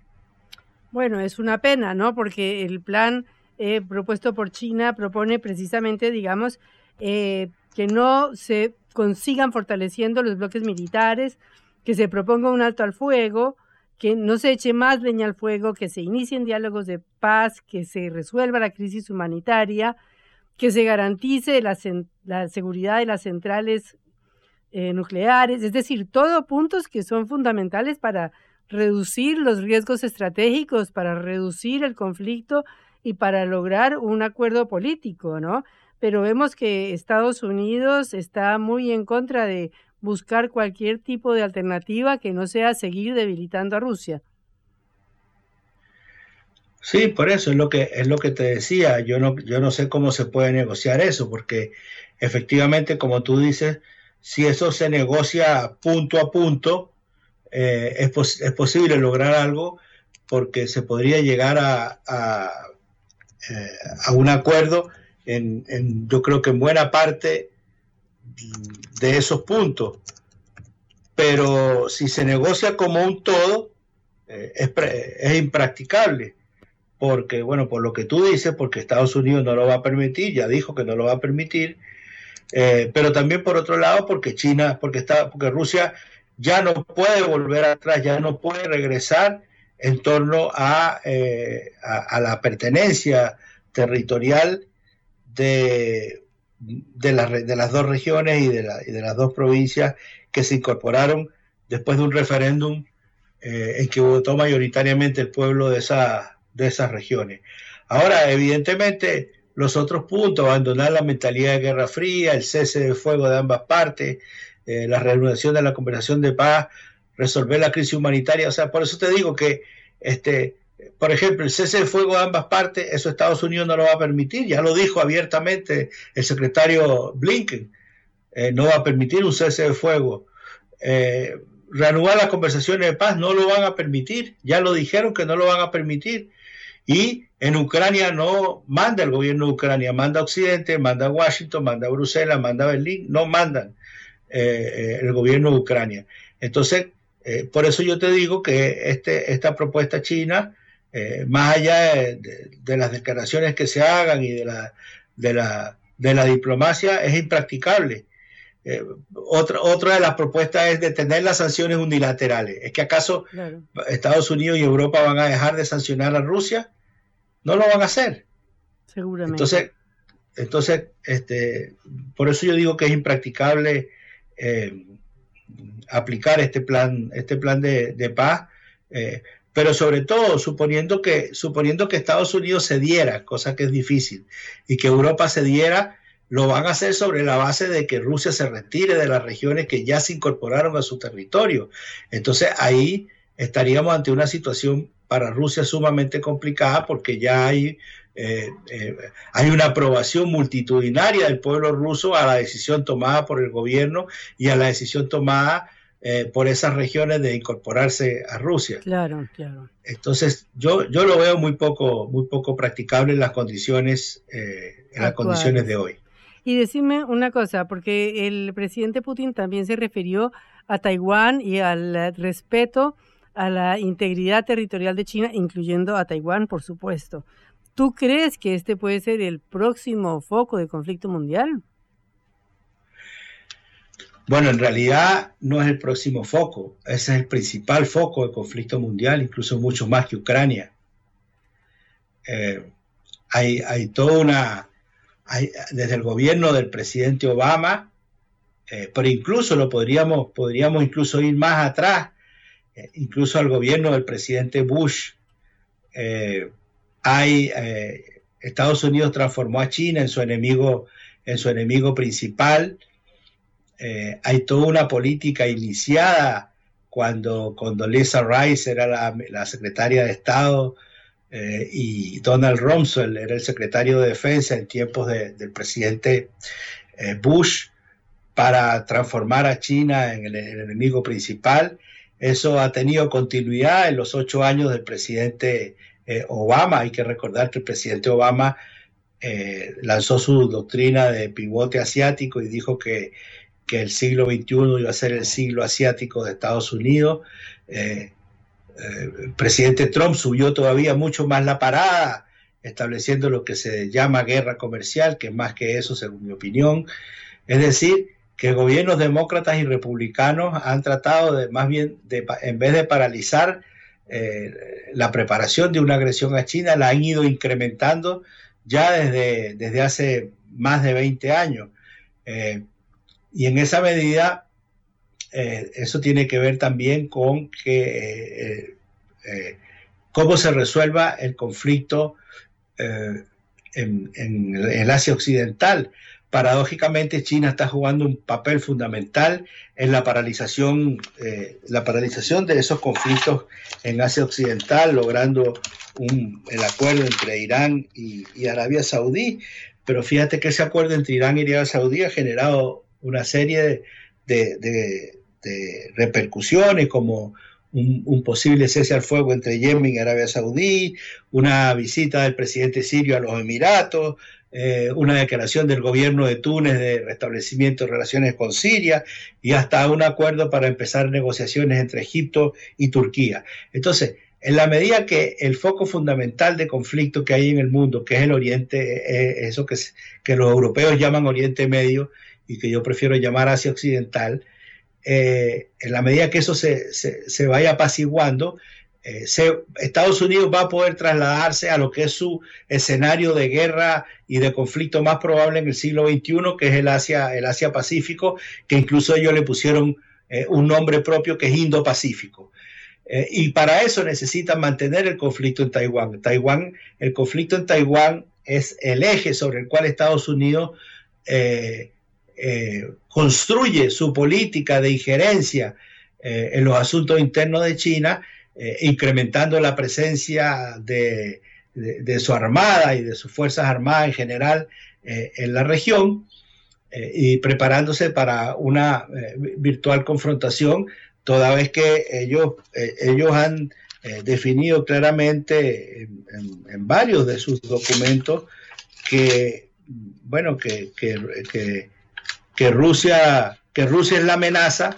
Bueno, es una pena, ¿no? Porque el plan eh, propuesto por China propone precisamente, digamos, eh, que no se consigan fortaleciendo los bloques militares, que se proponga un alto al fuego, que no se eche más leña al fuego, que se inicien diálogos de paz, que se resuelva la crisis humanitaria, que se garantice la, seguridad de las centrales eh, nucleares, es decir, todo puntos que son fundamentales para reducir los riesgos estratégicos, para reducir el conflicto y para lograr un acuerdo político, ¿no? Pero vemos que Estados Unidos está muy en contra de buscar cualquier tipo de alternativa que no sea seguir debilitando a Rusia. Sí, por eso es lo que es lo que te decía. Yo no, yo no sé cómo se puede negociar eso, porque efectivamente, como tú dices, si eso se negocia punto a punto, eh, es, es, posible lograr algo, porque se podría llegar a, a, eh, a un acuerdo en, en, yo creo que en buena parte de esos puntos. Pero si se negocia como un todo, eh, es, impracticable. porque, bueno, por lo que tú dices, porque Estados Unidos no lo va a permitir, ya dijo que no lo va a permitir, eh, pero también por otro lado, porque China, porque está, porque Rusia ya no puede volver atrás, ya no puede regresar en torno a, eh, a, la pertenencia territorial de, de, de, las dos regiones y de, la, y de, las dos provincias que se incorporaron después de un referéndum eh, en que votó mayoritariamente el pueblo de, esa, de esas regiones. Ahora, evidentemente, los otros puntos, abandonar la mentalidad de guerra fría, el cese de fuego de ambas partes, eh, la reanudación de la conversación de paz, resolver la crisis humanitaria. O sea, por eso te digo que, este, por ejemplo, el cese de fuego de ambas partes, eso Estados Unidos no lo va a permitir. Ya lo dijo abiertamente el secretario Blinken. Eh, no va a permitir un cese de fuego. Eh, reanudar las conversaciones de paz no lo van a permitir. Ya lo dijeron que no lo van a permitir. Y en Ucrania no manda el gobierno de Ucrania, manda Occidente, manda Washington, manda Bruselas, manda Berlín, no mandan el gobierno de Ucrania. Entonces, eh, por eso yo te digo que este, esta propuesta china, eh, más allá de, las declaraciones que se hagan y de la, de la, de la diplomacia, es impracticable. Eh, otra, otra de las propuestas es detener las sanciones unilaterales. ¿Es que acaso Estados Unidos y Europa van a dejar de sancionar a Rusia? No lo van a hacer. Seguramente. Entonces, entonces este, por eso yo digo que es impracticable aplicar este plan, este plan de, paz, eh, pero sobre todo suponiendo que, suponiendo que Estados Unidos cediera, cosa que es difícil, y que Europa cediera, lo van a hacer sobre la base de que Rusia se retire de las regiones que ya se incorporaron a su territorio. Entonces ahí estaríamos ante una situación para Rusia sumamente complicada porque ya hay eh, eh, hay una aprobación multitudinaria del pueblo ruso a la decisión tomada por el gobierno y a la decisión tomada eh, por esas regiones de incorporarse a Rusia. Claro, claro. Entonces, yo, yo lo veo muy poco, muy poco practicable en las condiciones, en las condiciones de hoy. Y decime una cosa, porque el presidente Putin también se refirió a Taiwán y al respeto a la integridad territorial de China, incluyendo a Taiwán, por supuesto. ¿Tú crees que este puede ser el próximo foco de conflicto mundial? Bueno, en realidad no es el próximo foco, ese es el principal foco de conflicto mundial, incluso mucho más que Ucrania. Eh, hay, toda una, desde el gobierno del presidente Obama, eh, pero incluso lo podríamos, podríamos incluso ir más atrás, eh, incluso al gobierno del presidente Bush, hay Estados Unidos transformó a China en su enemigo, en su enemigo principal. Eh, hay toda una política iniciada cuando Condoleezza Rice era la, secretaria de Estado eh, y Donald Rumsfeld era el secretario de Defensa en tiempos del presidente Bush para transformar a China en el, enemigo principal. Eso ha tenido continuidad en los ocho años del presidente eh, Obama. Hay que recordar que el presidente Obama eh, lanzó su doctrina de pivote asiático y dijo que, el siglo XXI iba a ser el siglo asiático de Estados Unidos. Eh, el presidente Trump subió todavía mucho más la parada, estableciendo lo que se llama guerra comercial, que es más que eso, según mi opinión. Es decir, que gobiernos demócratas y republicanos han tratado de, más bien, en vez de paralizar eh, la preparación de una agresión a China la han ido incrementando ya desde, desde hace más de 20 años. Eh, y en esa medida, eh, eso tiene que ver también con que cómo se resuelva el conflicto en, en, Asia Occidental. Paradójicamente, China está jugando un papel fundamental en la paralización, eh, la paralización de esos conflictos en Asia Occidental, logrando el acuerdo entre Irán y, Arabia Saudí. Pero fíjate que ese acuerdo entre Irán y Arabia Saudí ha generado una serie de, repercusiones como un, posible cese al fuego entre Yemen y Arabia Saudí, una visita del presidente sirio a los Emiratos, eh, una declaración del gobierno de Túnez de restablecimiento de relaciones con Siria y hasta un acuerdo para empezar negociaciones entre Egipto y Turquía. Entonces, en la medida que el foco fundamental de conflicto que hay en el mundo, que es el Oriente, eso que, que los europeos llaman Oriente Medio y que yo prefiero llamar Asia Occidental, eh, en la medida que eso se, se, vaya apaciguando, eh, Estados Unidos va a poder trasladarse a lo que es su escenario de guerra y de conflicto más probable en el siglo XXI, que es el Asia, el Asia Pacífico, que incluso ellos le pusieron eh, un nombre propio que es Indo-Pacífico. Y para eso necesitan mantener el conflicto en Taiwán. Taiwán, el conflicto en Taiwán es el eje sobre el cual Estados Unidos eh, construye su política de injerencia en los asuntos internos de China, incrementando la presencia de, su armada y de sus fuerzas armadas en general en la región. y preparándose para una virtual confrontación toda vez que ellos, eh, ellos han eh, definido claramente en, varios de sus documentos que, bueno, que, Rusia, que Rusia es la amenaza,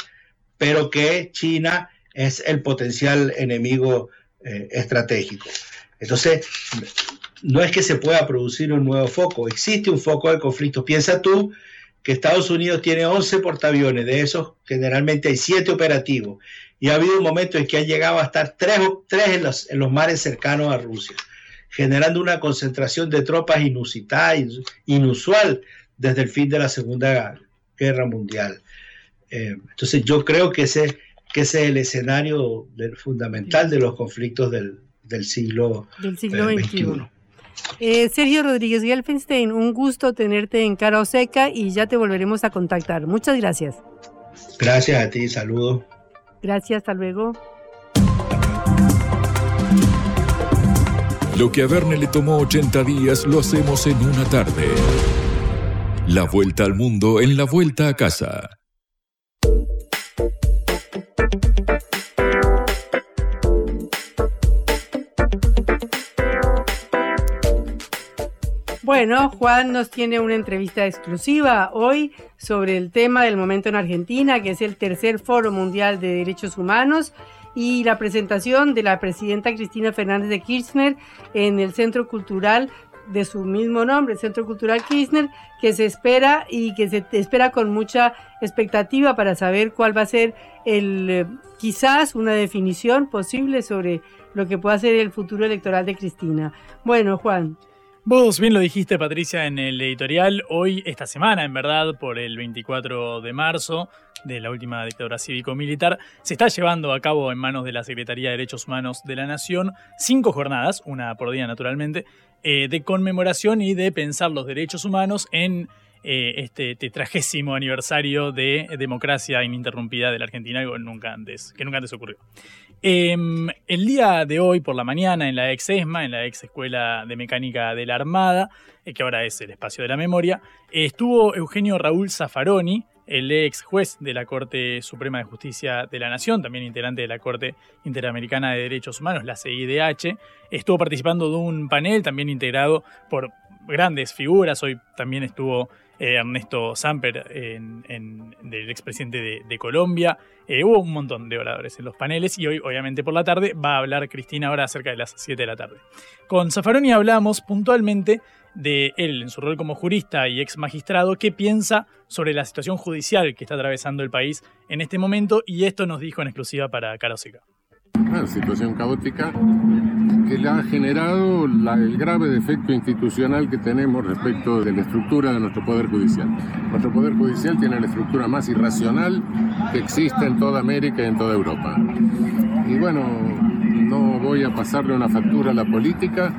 pero que China es el potencial enemigo eh, estratégico. Entonces, no es que se pueda producir un nuevo foco, existe un foco de conflicto. Piensa tú que Estados Unidos tiene 11 portaaviones, de esos generalmente hay 7 operativos, y ha habido un momento en que han llegado a estar 3, en, los, en los mares cercanos a Rusia, generando una concentración de tropas inusitada, inusual desde el fin de la Segunda Guerra Mundial. Eh, entonces yo creo que ese, que ese es el escenario fundamental de los conflictos del, siglo, del siglo XXI. Eh, eh, Sergio Rodríguez Gelfenstein, un gusto tenerte en Cara Seca y ya te volveremos a contactar. Muchas gracias. Gracias a ti, saludos. Gracias, hasta luego. Lo que a Verne le tomó 80 días lo hacemos en una tarde. La vuelta al mundo en la vuelta a casa. Bueno, Juan nos tiene una entrevista exclusiva hoy sobre el tema del momento en Argentina, que es el tercer Foro Mundial de Derechos Humanos y la presentación de la presidenta Cristina Fernández de Kirchner en el Centro Cultural de su mismo nombre, Centro Cultural Kirchner, que se espera y que se espera con mucha expectativa para saber cuál va a ser el eh, quizás una definición posible sobre lo que pueda ser el futuro electoral de Cristina. Bueno, Juan. Vos bien lo dijiste, Patricia, en el editorial. Hoy, esta semana, en verdad, por el 24 de marzo de la última dictadura cívico-militar, se está llevando a cabo en manos de la Secretaría de Derechos Humanos de la Nación cinco jornadas, una por día naturalmente, eh, de conmemoración y de pensar los derechos humanos en eh, este tetragésimo aniversario de democracia ininterrumpida de la Argentina, nunca antes, que nunca antes ocurrió. Em, el día de hoy, por la mañana, en la ex ESMA, en la ex Escuela de Mecánica de la Armada, eh, que ahora es el espacio de la memoria, estuvo Eugenio Raúl Zaffaroni, el ex juez de la Corte Suprema de Justicia de la Nación, también integrante de la Corte Interamericana de Derechos Humanos, la CIDH, estuvo participando de un panel también integrado por grandes figuras. Hoy también estuvo eh, Ernesto Samper, del expresidente de, Colombia. Eh, hubo un montón de oradores en los paneles y hoy, obviamente, por la tarde va a hablar Cristina ahora cerca de las 7 de la tarde. Con Zaffaroni hablamos puntualmente de él en su rol como jurista y ex magistrado, qué piensa sobre la situación judicial que está atravesando el país en este momento y esto nos dijo en exclusiva para Caroseca. Una situación caótica que le ha generado el grave defecto institucional que tenemos respecto de la estructura de nuestro Poder Judicial. Nuestro Poder Judicial tiene la estructura más irracional que existe en toda América y en toda Europa. Y bueno, no voy a pasarle una factura a la política,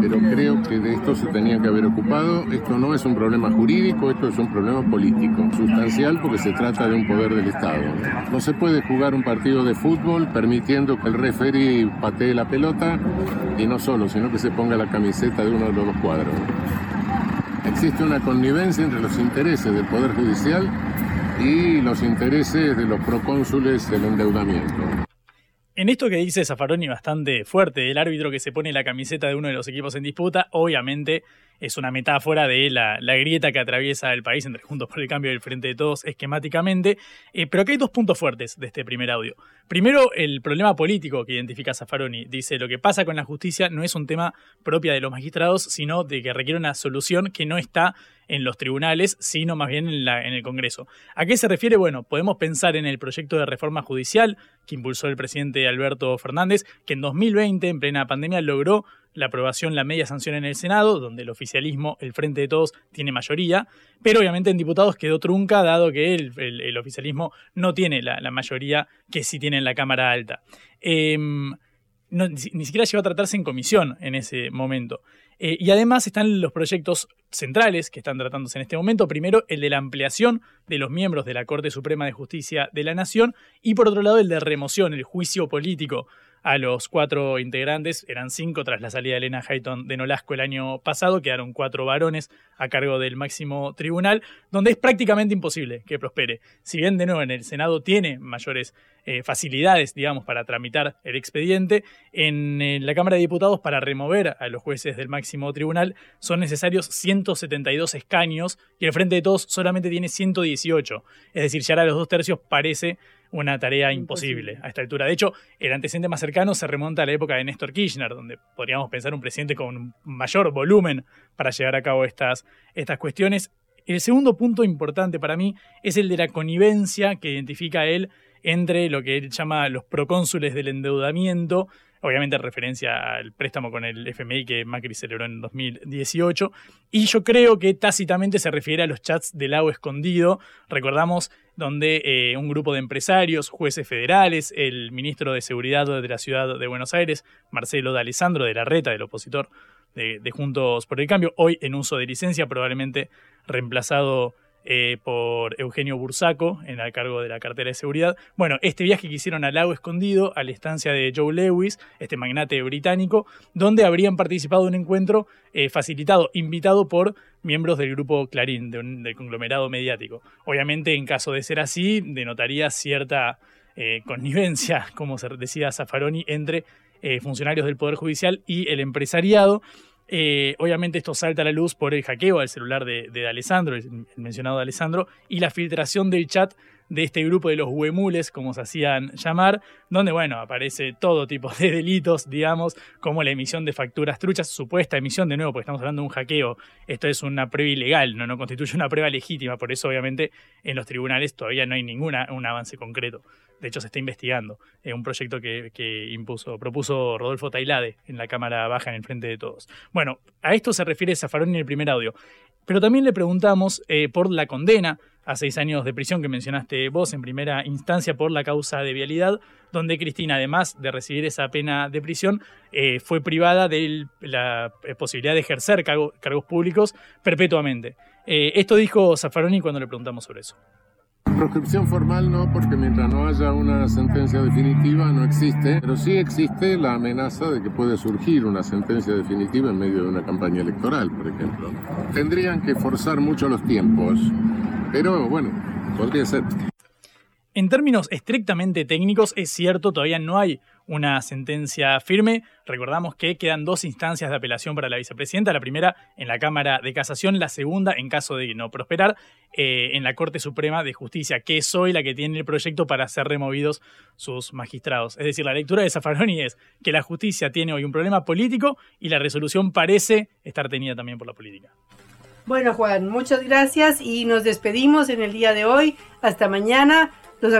pero creo que de esto se tenía que haber ocupado. Esto no es un problema jurídico, esto es un problema político, sustancial porque se trata de un poder del Estado. No se puede jugar un partido de fútbol permitiendo que el referee patee la pelota y no solo, sino que se ponga la camiseta de uno de los dos cuadros. Existe una connivencia entre los intereses del Poder Judicial y los intereses de los procónsules del endeudamiento. En esto que dice Zaffaroni bastante fuerte, el árbitro que se pone la camiseta de uno de los equipos en disputa, obviamente es una metáfora de la, grieta que atraviesa el país entre Juntos por el Cambio y el Frente de Todos esquemáticamente. Eh, pero aquí hay dos puntos fuertes de este primer audio. Primero, el problema político que identifica Zaffaroni. Dice, lo que pasa con la justicia no es un tema propia de los magistrados, sino de que requiere una solución que no está en los tribunales, sino más bien en, la, en, el Congreso. ¿A qué se refiere? Bueno, podemos pensar en el proyecto de reforma judicial que impulsó el presidente Alberto Fernández, que en 2020, en plena pandemia, logró la aprobación, la media sanción en el Senado, donde el oficialismo, el Frente de Todos, tiene mayoría, pero obviamente en diputados quedó trunca, dado que el, oficialismo no tiene la, mayoría que sí tiene en la Cámara Alta. Em, ni, siquiera llegó a tratarse en comisión en ese momento. Eh, y además están los proyectos centrales que están tratándose en este momento. Primero, el de la ampliación de los miembros de la Corte Suprema de Justicia de la Nación y por otro lado, el de remoción, el juicio político a los cuatro integrantes. Eran cinco tras la salida de Elena Hayton de Nolasco el año pasado. Quedaron cuatro varones a cargo del máximo tribunal, donde es prácticamente imposible que prospere. Si bien, de nuevo, en el Senado tiene mayores eh, facilidades, digamos, para tramitar el expediente, en, la Cámara de Diputados, para remover a los jueces del máximo tribunal, son necesarios 172 escaños y el Frente de Todos solamente tiene 118. Es decir, ya a los dos tercios parece una tarea imposible a esta altura. De hecho, el antecedente más cercano se remonta a la época de Néstor Kirchner, donde podríamos pensar un presidente con mayor volumen para llevar a cabo estas, estas cuestiones. El segundo punto importante para mí es el de la connivencia que identifica él entre lo que él llama los procónsules del endeudamiento obviamente en referencia al préstamo con el FMI que Macri celebró en 2018. Y yo creo que tácitamente se refiere a los chats del lago escondido. Recordamos donde eh, un grupo de empresarios, jueces federales, el ministro de Seguridad de la ciudad de Buenos Aires, Marcelo de Alessandro, de la reta, del opositor de, de Juntos por el Cambio, hoy en uso de licencia, probablemente reemplazado eh, por Eugenio Bursaco en el cargo de la cartera de seguridad. Bueno, este viaje que hicieron al lago escondido, a la estancia de Joe Lewis, este magnate británico, donde habrían participado en un encuentro eh, facilitado, invitado por miembros del grupo Clarín, del conglomerado mediático. Obviamente, en caso de ser así, denotaría cierta eh, connivencia, como se decía Zaffaroni, entre funcionarios del Poder Judicial y el empresariado. Eh, obviamente esto salta a la luz por el hackeo al celular de, Alessandro, el, mencionado de Alessandro, y la filtración del chat de este grupo de los huemules, como se hacían llamar, donde, bueno, aparece todo tipo de delitos, digamos, como la emisión de facturas truchas, supuesta emisión, de nuevo, porque estamos hablando de un hackeo, esto es una prueba ilegal, no, no constituye una prueba legítima, por eso, obviamente, en los tribunales todavía no hay ningún avance concreto de hecho se está investigando, es un proyecto que, propuso Rodolfo Tailade en la Cámara Baja en el Frente de Todos. Bueno, a esto se refiere Zafaroni en el primer audio, pero también le preguntamos eh, por la condena a seis años de prisión que mencionaste vos en primera instancia por la causa de vialidad, donde Cristina, además de recibir esa pena de prisión, eh, fue privada de la eh, posibilidad de ejercer cargos públicos perpetuamente. esto dijo Zaffaroni cuando le preguntamos sobre eso. Proscripción formal no, porque mientras no haya una sentencia definitiva no existe, pero sí existe la amenaza de que puede surgir una sentencia definitiva en medio de una campaña electoral, por ejemplo. Tendrían que forzar mucho los tiempos, pero bueno, podría ser. En términos estrictamente técnicos, es cierto, todavía no hay una sentencia firme. Recordamos que quedan dos instancias de apelación para la vicepresidenta, la primera en la Cámara de Casación, la segunda, en caso de no prosperar, eh, en la Corte Suprema de Justicia, que es hoy la que tiene el proyecto para ser removidos sus magistrados. Es decir, la lectura de Zaffaroni es que la justicia tiene hoy un problema político y la resolución parece estar tenida también por la política. Bueno, Juan, muchas gracias y nos despedimos en el día de hoy. Hasta mañana. Los,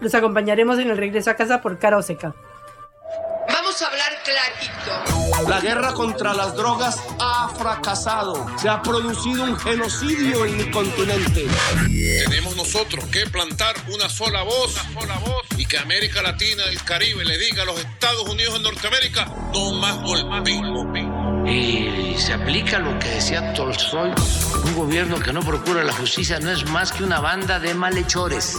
los acompañaremos en el regreso a casa por cara o seca. Vamos a hablar clarito. La guerra contra las drogas ha fracasado. Se ha producido un genocidio en el continente. Tenemos nosotros que plantar una sola voz, una sola voz y que América Latina y el Caribe le diga a los Estados Unidos de Norteamérica no más golpismo. Y se aplica lo que decía Tolstoy, un gobierno que no procura la justicia no es más que una banda de malhechores.